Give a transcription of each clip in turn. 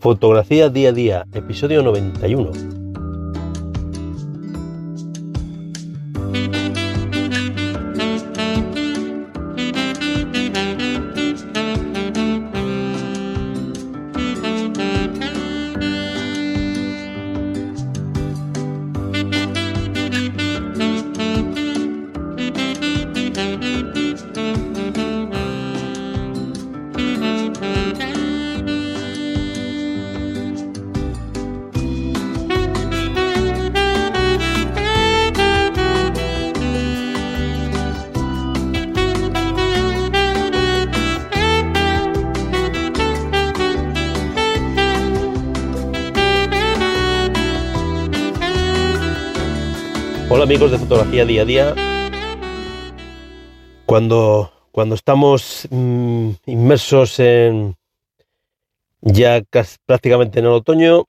Fotografía día a día, episodio 91. Amigos de fotografía día a día. Cuando, cuando estamos mm, inmersos en ya casi, prácticamente en el otoño,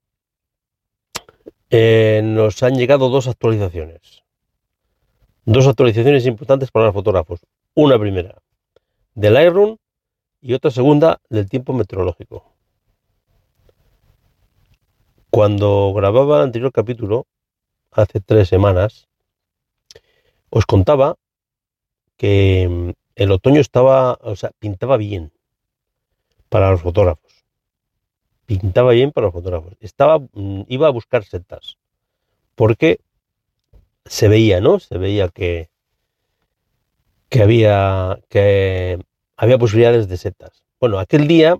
eh, nos han llegado dos actualizaciones. Dos actualizaciones importantes para los fotógrafos. Una primera del Lightroom y otra segunda del tiempo meteorológico. Cuando grababa el anterior capítulo, hace tres semanas, os contaba que mm, el otoño estaba, o sea, pintaba bien para los fotógrafos. Pintaba bien para los fotógrafos. Estaba, mm, iba a buscar setas. Porque se veía, ¿no? Se veía que, que había, que había posibilidades de setas. Bueno, aquel día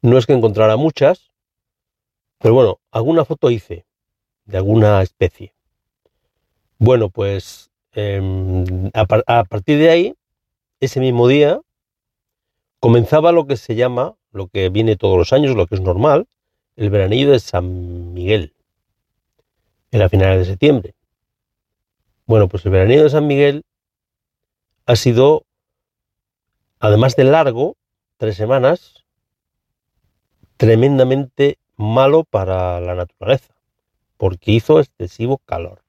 no es que encontrara muchas, pero bueno, alguna foto hice de alguna especie. Bueno, pues a, a, partir de ahí, ese mismo día, comenzaba lo que se llama, lo que viene todos los años, lo que es normal, el veranillo de San Miguel, en la final de septiembre. Bueno, pues el veranillo de San Miguel ha sido, además de largo, tres semanas, tremendamente malo para la naturaleza, porque hizo excesivo calor.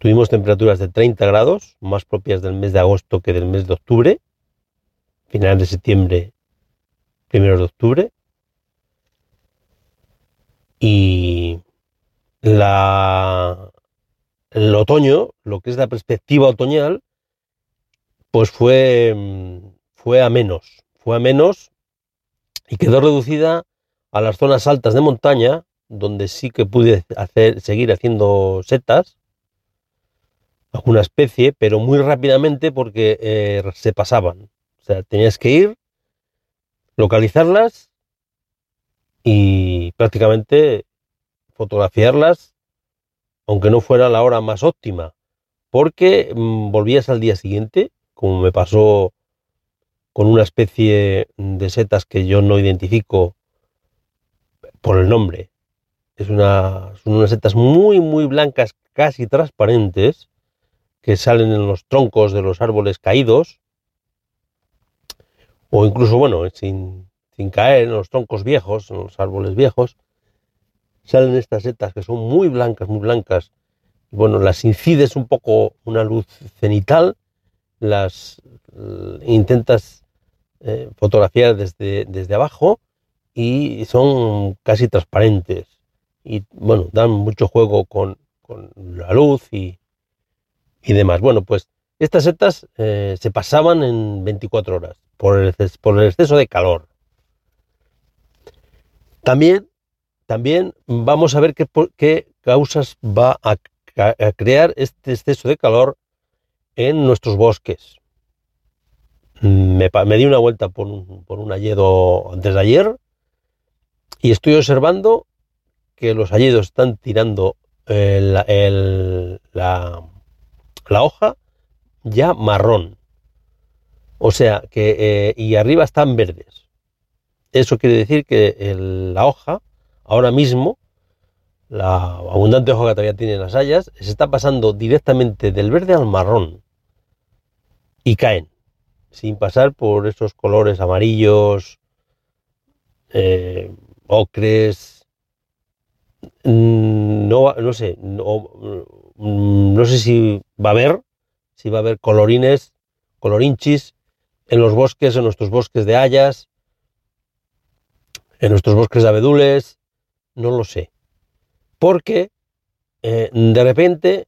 Tuvimos temperaturas de 30 grados, más propias del mes de agosto que del mes de octubre, finales de septiembre, primeros de octubre. Y la, el otoño, lo que es la perspectiva otoñal, pues fue, fue a menos, fue a menos y quedó reducida a las zonas altas de montaña, donde sí que pude hacer, seguir haciendo setas, alguna especie, pero muy rápidamente porque eh, se pasaban. O sea, tenías que ir, localizarlas y prácticamente fotografiarlas, aunque no fuera la hora más óptima, porque mmm, volvías al día siguiente, como me pasó con una especie de setas que yo no identifico por el nombre. Es una, son unas setas muy, muy blancas, casi transparentes, que salen en los troncos de los árboles caídos, o incluso, bueno, sin, sin caer en los troncos viejos, en los árboles viejos, salen estas setas que son muy blancas, muy blancas. Y bueno, las incides un poco una luz cenital, las eh, intentas eh, fotografiar desde, desde abajo y son casi transparentes. Y bueno, dan mucho juego con, con la luz y, y demás. Bueno, pues estas setas eh, se pasaban en 24 horas por el, exceso de calor. También, también vamos a ver qué, qué causas va a, crear este exceso de calor en nuestros bosques. Me, me di una vuelta por un, por un alledo antes de ayer y estoy observando que los alledos están tirando el, el, la, la hoja ya marrón. O sea que, eh, y arriba están verdes. Eso quiere decir que la hoja, ahora mismo, la abundante hoja que todavía tiene las hayas, se está pasando directamente del verde al marrón. Y caen, sin pasar por esos colores amarillos, eh, ocres, mm, no, no sé, no, Mm, no sé si va a haber, si va a haber colorines, colorinchis en los bosques, en nuestros bosques de hayas. en nuestros bosques de abedules, no lo sé. Porque eh, de repente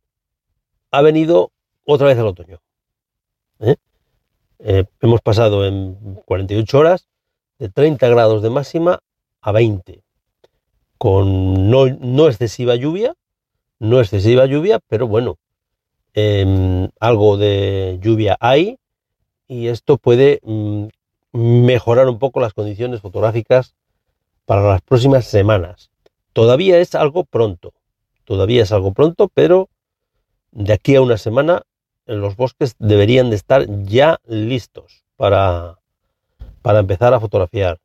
ha venido otra vez el otoño. ¿eh? Eh, hemos pasado en 48 horas de 30 grados de máxima a 20, con no, no excesiva lluvia, no excesiva lluvia, pero bueno, em, algo de lluvia hay y esto puede mm, mejorar un poco las condiciones fotográficas para las próximas semanas. Todavía es algo pronto, todavía es algo pronto, pero de aquí a una semana los bosques deberían de estar ya listos para, para empezar a fotografiar.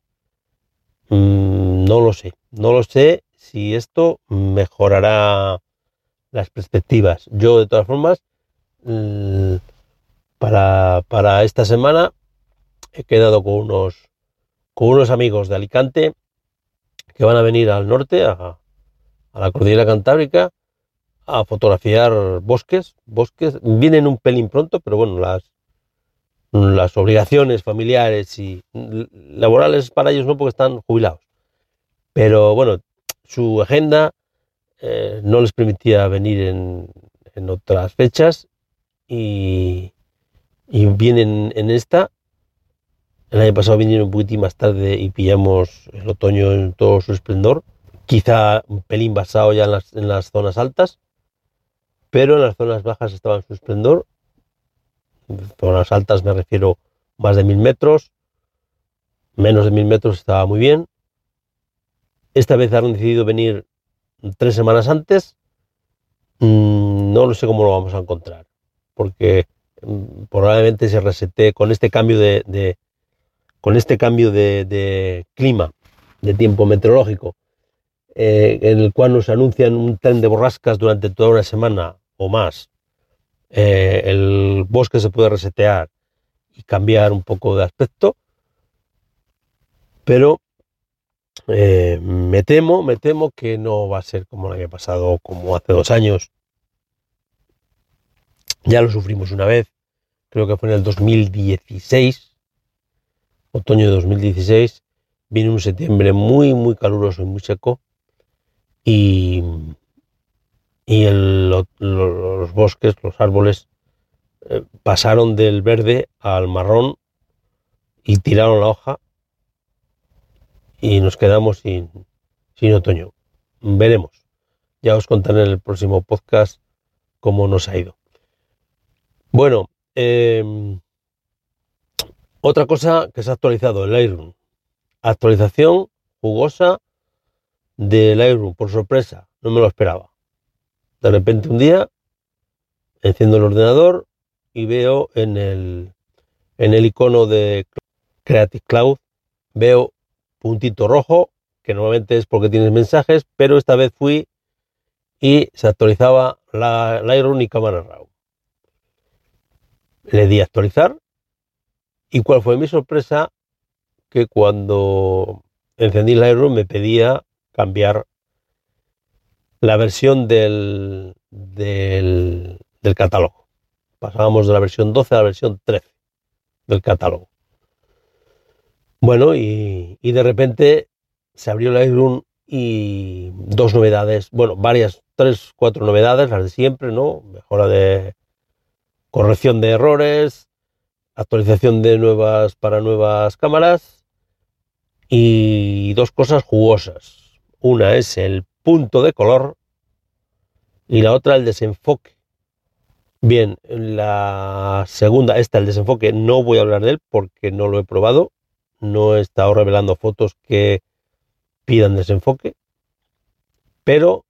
Mm, no lo sé, no lo sé si esto mejorará las perspectivas. Yo de todas formas, para, para esta semana he quedado con unos, con unos amigos de Alicante que van a venir al norte, a, la cordillera cantábrica, a fotografiar bosques. Bosques vienen un pelín pronto, pero bueno, las, las obligaciones familiares y laborales para ellos no, porque están jubilados. Pero bueno, su agenda eh, no les permitía venir en, en otras fechas y, vienen en esta el año pasado vinieron un poquitín más tarde y pillamos el otoño en todo su esplendor. Quizá un pelín basado ya en las, zonas altas, pero en las zonas bajas estaba en su esplendor. En zonas altas me refiero más de mil metros, menos de mil metros estaba muy bien. Esta vez han decidido venir tres semanas antes. Mm, no lo sé cómo lo vamos a encontrar, porque mm, probablemente se resete con este cambio de con este cambio de, clima, de tiempo meteorológico, eh, en el cual nos anuncian un tren de borrascas durante toda una semana o más, eh, el bosque se puede resetear y cambiar un poco de aspecto, pero eh, me temo, me temo que no va a ser como el año pasado, como hace dos años. Ya lo sufrimos una vez, creo que fue en el 2016, otoño de 2016, vino un septiembre muy, muy caluroso y muy seco y, y los bosques, los árboles eh, pasaron del verde al marrón y tiraron la hoja y nos quedamos sin, sin otoño. Veremos. Ya os contaré en el próximo podcast cómo nos ha ido. Bueno, eh, otra cosa que se ha actualizado, el Lightroom. Actualización jugosa del Lightroom, por sorpresa, no me lo esperaba. De repente un día enciendo el ordenador y veo en el, en el icono de Creative Cloud, veo puntito rojo, que normalmente es porque tienes mensajes, pero esta vez fui y se actualizaba la Lightroom y Cámara RAW. Le di a actualizar ¿Y cuál fue mi sorpresa? Que cuando encendí Lightroom me pedía cambiar la versión del, del, catálogo. Pasábamos de la versión 12 a la versión 13 del catálogo. Bueno, y, y de repente se abrió Lightroom y dos novedades, bueno, varias, tres, cuatro novedades, las de siempre, ¿no? Mejora de corrección de errores, actualización de nuevas para nuevas cámaras y dos cosas jugosas. Una es el punto de color y la otra el desenfoque. Bien, la segunda, esta, el desenfoque, no voy a hablar de él porque no lo he probado. No he estado revelando fotos que pidan desenfoque. Pero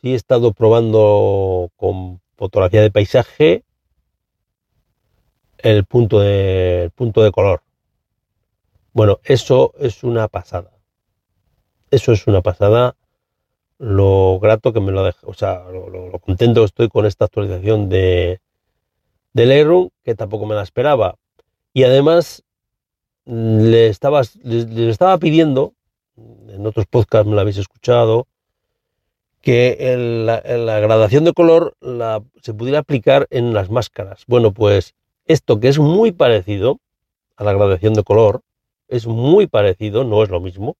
sí he estado probando con fotografía de paisaje el punto de, punto de color. Bueno, eso es una pasada. Eso es una pasada. Lo grato que me lo deja, o sea, lo, contento que estoy con esta actualización de, de Lightroom, que tampoco me la esperaba. Y además le estaba, le, estaba pidiendo, en otros podcasts me lo habéis escuchado, que la, la, gradación de color se pudiera aplicar en las máscaras. Bueno, pues esto que es muy parecido a la gradación de color, es muy parecido, no es lo mismo,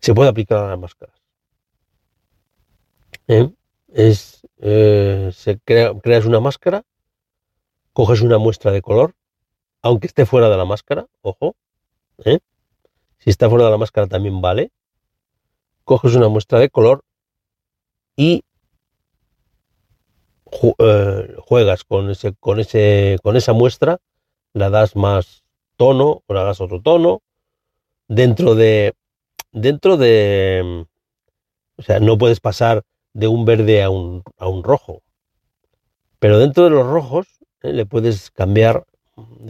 se puede aplicar a las máscaras. ¿Eh? Es, eh, creas una máscara, coges una muestra de color, aunque esté fuera de la máscara, ojo, ¿eh? si está fuera de la máscara también vale, coges una muestra de color y juegas con ese, con ese, con esa muestra, la das más tono o la das otro tono, dentro de, dentro de, o sea, no puedes pasar de un verde a un, a un rojo. Pero dentro de los rojos ¿eh? le puedes cambiar,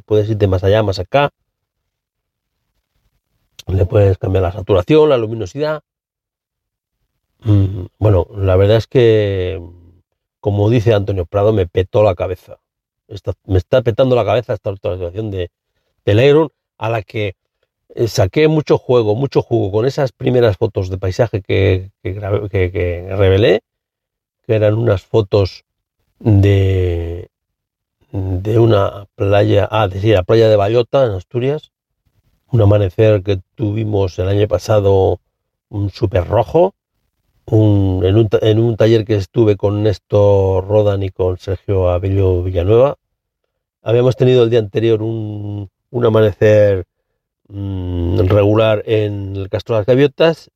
puedes irte más allá, más acá. Le puedes cambiar la saturación, la luminosidad. Mm, bueno, la verdad es que, como dice Antonio Prado, me petó la cabeza. me está petando la cabeza esta actualización de, del Iron a la que eh, saqué mucho juego, mucho jugo con esas primeras fotos de paisaje que, que, revelé, que eran unas fotos de, de una playa, ah, decir, la playa de Bayota, en Asturias, un amanecer que tuvimos el año pasado, un súper rojo, un, en, un, en, un, taller que estuve con Néstor Rodan y con Sergio Abelio Villanueva. Habíamos tenido el día anterior un, un amanecer Mm, regular en el Castro de las Gaviotas.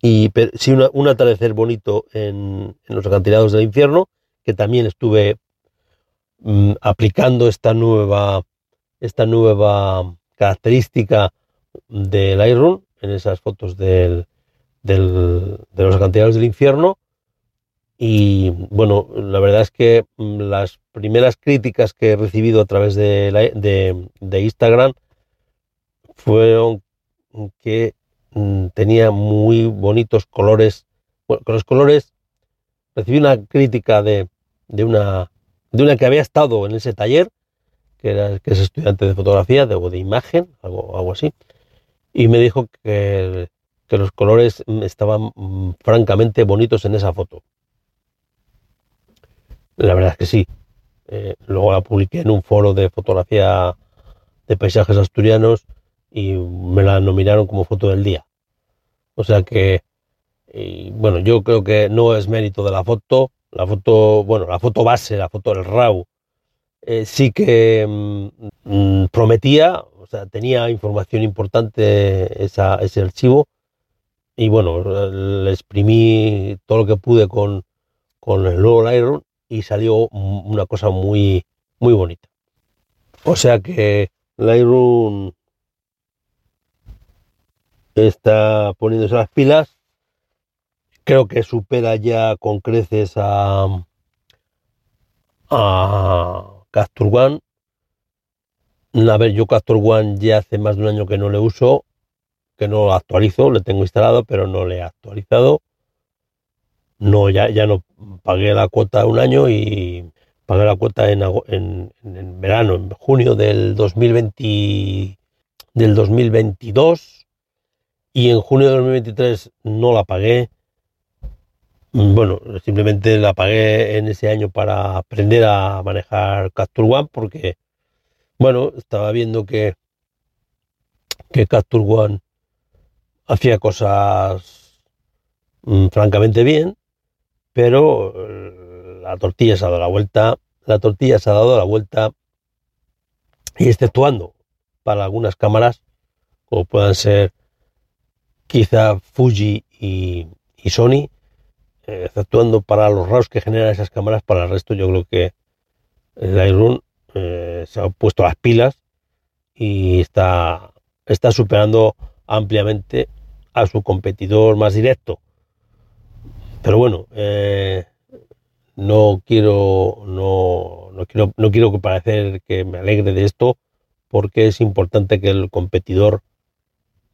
Y sí un atardecer bonito en, los acantilados del infierno, que también estuve mm, aplicando esta nueva, esta nueva característica del Lightroom en esas fotos del, de los acantilados del infierno. Y bueno, la verdad es que mm, las primeras críticas que he recibido a través de, de Instagram fueron que mm, tenía muy bonitos colores. Bueno, con los colores recibí una crítica de, una, de una que había estado en ese taller, que, era, es estudiante de fotografía de, o de imagen, algo, algo así, y me dijo que, que los colores estaban mm, francamente bonitos en esa foto. La verdad es que sí. Eh, luego la publiqué en un foro de fotografía de paisajes asturianos y me la nominaron como foto del día. O sea que, bueno, yo creo que no es mérito de la foto. La foto, bueno, la foto base, la foto del RAW, eh, sí que mm, mm, prometía, o sea, tenía información importante esa, ese archivo. Y bueno, le exprimí todo lo que pude con, con el nuevo Lightroom y salió una cosa muy, muy bonita. O sea que Lightroom está poniéndose las pilas. Creo que supera ya con creces a, a Capture One. A ver, yo Capture One ya hace más de un año que no le uso, que no lo actualizo, le tengo instalado, pero no le he actualizado. No, ya, ya no pagué la cuota un año y pagué la cuota en, en, en verano, en junio del 2020, del 2022 y en junio de 2023 no la pagué. Bueno, simplemente la pagué en ese año para aprender a manejar Capture One porque, bueno, estaba viendo que, que Capture One hacía cosas mm, francamente bien, pero eh, la tortilla se ha dado la vuelta, la tortilla se ha dado la vuelta y exceptuando para algunas cámaras, como puedan ser quizá Fuji y, Sony, eh, exceptuando para los RAWs que generan esas cámaras, para el resto yo creo que Lightroom eh, se ha puesto las pilas y está, está superando ampliamente a su competidor más directo. Pero bueno, eh, no quiero no, no, quiero no quiero parecer que me alegre de esto porque es importante que el competidor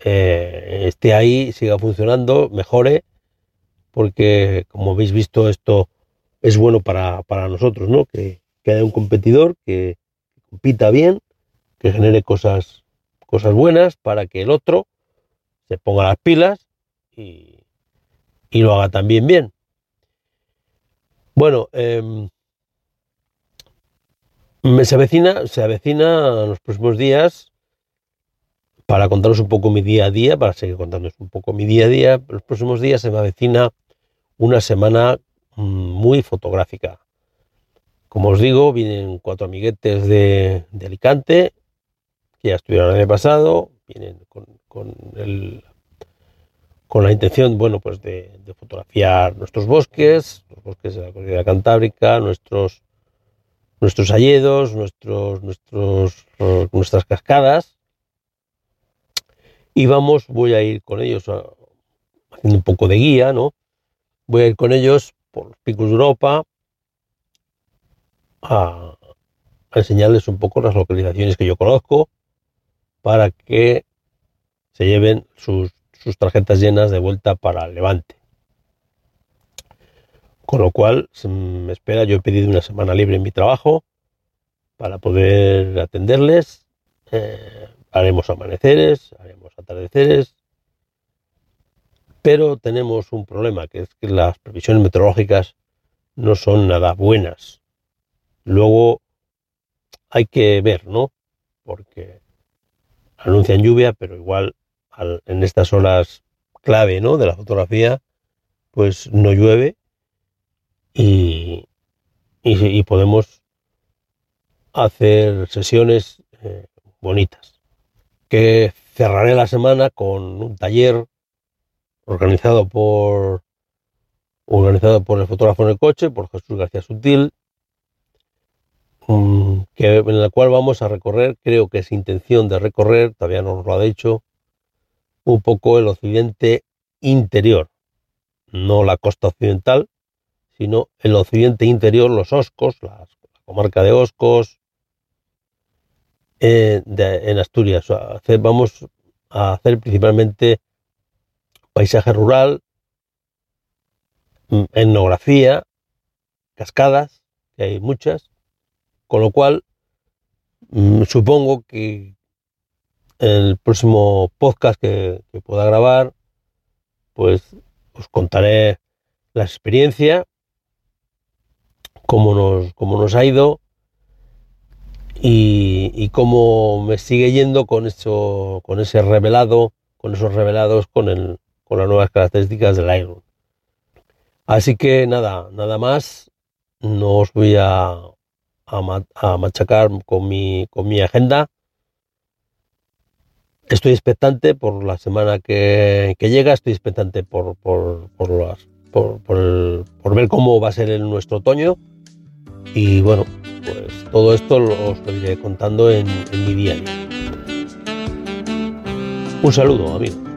eh, esté ahí, siga funcionando, mejore, porque como habéis visto esto es bueno para, nosotros, ¿no? Que, haya un competidor que compita bien, que genere cosas, cosas buenas para que el otro se ponga las pilas y, lo haga también bien. Bueno, em, se avecina, se avecina en los próximos días para contaros un poco mi día a día, para seguir contándoos un poco mi día a día. Los próximos días se me avecina una semana mm, muy fotográfica. Como os digo, vienen cuatro amiguetes de, Alicante, que ya estuvieron el año pasado, vienen con, con, la intención, bueno, pues de, fotografiar nuestros bosques, los bosques de la Cordillera Cantábrica, nuestros, nuestros hayedos, nuestros, nuestros, nuestras cascadas. Y vamos, voy a ir con ellos haciendo un poco de guía, ¿no? Voy a ir con ellos por los picos de Europa, a, enseñarles un poco las localizaciones que yo conozco para que se lleven sus, tarjetas llenas de vuelta para Levante. Con lo cual, me espera, yo he pedido una semana libre en mi trabajo para poder atenderles. Eh, haremos amaneceres, haremos atardeceres, pero tenemos un problema, que es que las previsiones meteorológicas no son nada buenas. Luego hay que ver, ¿no? Porque anuncian lluvia, pero igual en estas horas clave, ¿no? De la fotografía, pues no llueve y, podemos hacer sesiones eh, bonitas. Que cerraré la semana con un taller organizado por organizado por el fotógrafo en el coche, por Jesús García Sutil, Mm, que, en la cual vamos a recorrer, creo que es intención de recorrer, todavía no nos lo ha dicho, un poco el occidente interior, no la costa occidental, sino el occidente interior, los Oscos, la, comarca de Oscos, eh, en Asturias. vamos a hacer principalmente paisaje rural, mm, etnografía, cascadas, que hay muchas, con lo cual, mm, supongo que el próximo podcast que, pueda grabar, pues os contaré la experiencia, cómo nos, cómo nos ha ido y, cómo me sigue yendo con con ese revelado, con esos revelados con el, con las nuevas características del Iron. Así que nada, nada más. No os voy a a, machacar con mi, con mi agenda. Estoy expectante por la semana que, llega, estoy expectante por, por, por, las, por, por, ver cómo va a ser el, nuestro otoño. Y bueno, pues todo esto os lo contando en, en mi día. Un saludo, amigos.